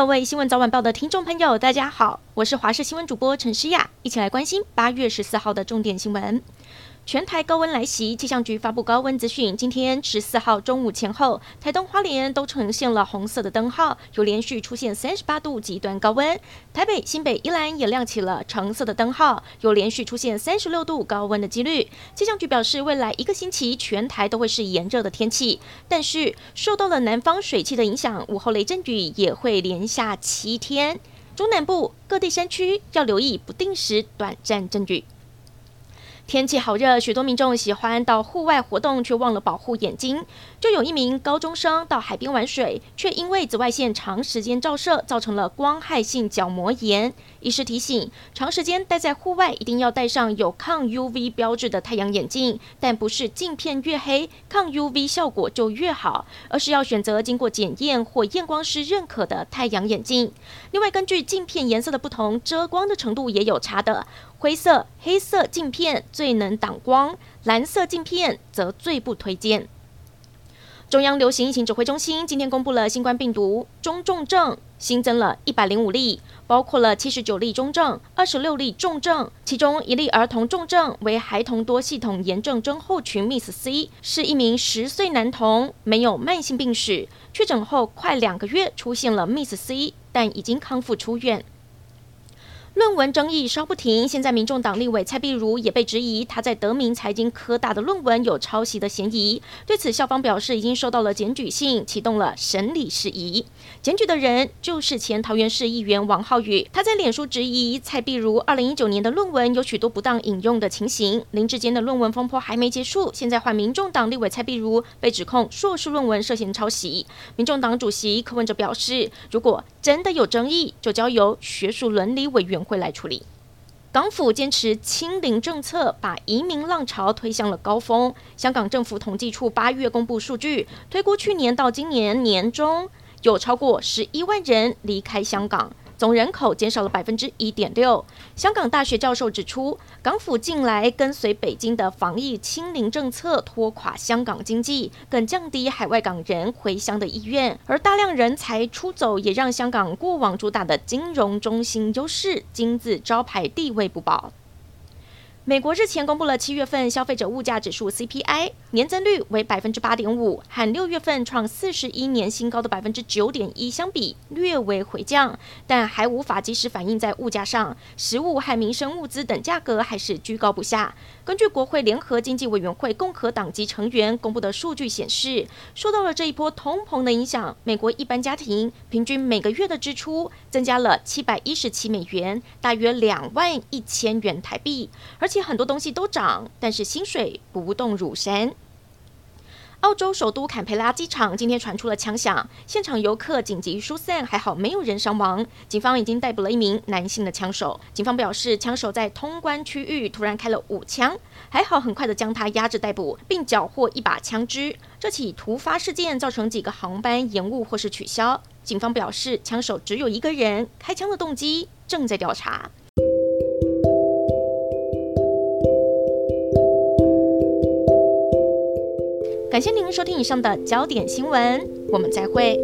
各位新闻早晚报的听众朋友，大家好，我是华视新闻主播陈诗雅，一起来关心八月十四号的重点新闻。全台高温来袭，气象局发布高温资讯。今天十四号中午前后，台东花莲都呈现了红色的灯号，有连续出现三十八度极端高温。台北、新北、宜兰也亮起了橙色的灯号，有连续出现三十六度高温的几率。气象局表示，未来一个星期全台都会是炎热的天气，但是受到了南方水汽的影响，午后雷阵雨也会连下七天。中南部各地山区要留意不定时短暂阵雨。天气好热，许多民众喜欢到户外活动，却忘了保护眼睛。就有一名高中生到海边玩水，却因为紫外线长时间照射，造成了光害性角膜炎。医师提醒，长时间待在户外，一定要戴上有抗 UV 标志的太阳眼镜，但不是镜片越黑，抗 UV 效果就越好，而是要选择经过检验或验光师认可的太阳眼镜。另外，根据镜片颜色的不同，遮光的程度也有差的。灰色、黑色镜片最能挡光，蓝色镜片则最不推荐。中央流行疫情指挥中心今天公布了新冠病毒中重症新增了一百零五例，包括了七十九例中症、二十六例重症，其中一例儿童重症为孩童多系统炎症症候群 （Miss C），是一名十岁男童，没有慢性病史，确诊后快两个月出现了 Miss C，但已经康复出院。论文争议稍不停，现在民众党立委蔡碧如也被质疑，他在德明财经科大的论文有抄袭的嫌疑。对此，校方表示已经收到了检举信，启动了审理事宜。检举的人就是前桃园市议员王浩宇，他在脸书质疑蔡碧如二零一九年的论文有许多不当引用的情形。林志坚的论文风波还没结束，现在换民众党立委蔡碧如被指控硕士论文涉嫌抄袭。民众党主席柯文哲表示，如果真的有争议，就交由学术伦理委员会来处理。港府坚持清零政策，把移民浪潮推向了高峰。香港政府统计处八月公布数据，推估去年到今年年中，有超过十一万人离开香港。总人口减少了百分之一点六。香港大学教授指出，港府近来跟随北京的防疫清零政策，拖垮香港经济，更降低海外港人回乡的意愿。而大量人才出走，也让香港过往主打的金融中心优势、金字招牌地位不保。美国日前公布了七月份消费者物价指数 CPI 年增率为百分之八点五，和六月份创四十一年新高的百分之九点一相比，略微回降，但还无法及时反映在物价上，食物和民生物资等价格还是居高不下。根据国会联合经济委员会共和党籍成员公布的数据显示，受到了这一波通膨的影响，美国一般家庭平均每个月的支出增加了七百一十七美元，大约两万一千元台币，而且很多东西都涨，但是薪水不动如山。澳洲首都坎培拉机场今天传出了枪响，现场游客紧急疏散，还好没有人伤亡。警方已经逮捕了一名男性的枪手。警方表示，枪手在通关区域突然开了五枪，还好很快的将他压制逮捕，并缴获一把枪支。这起突发事件造成几个航班延误或是取消。警方表示，枪手只有一个人，开枪的动机正在调查。感谢您收听以上的焦点新闻，我们再会。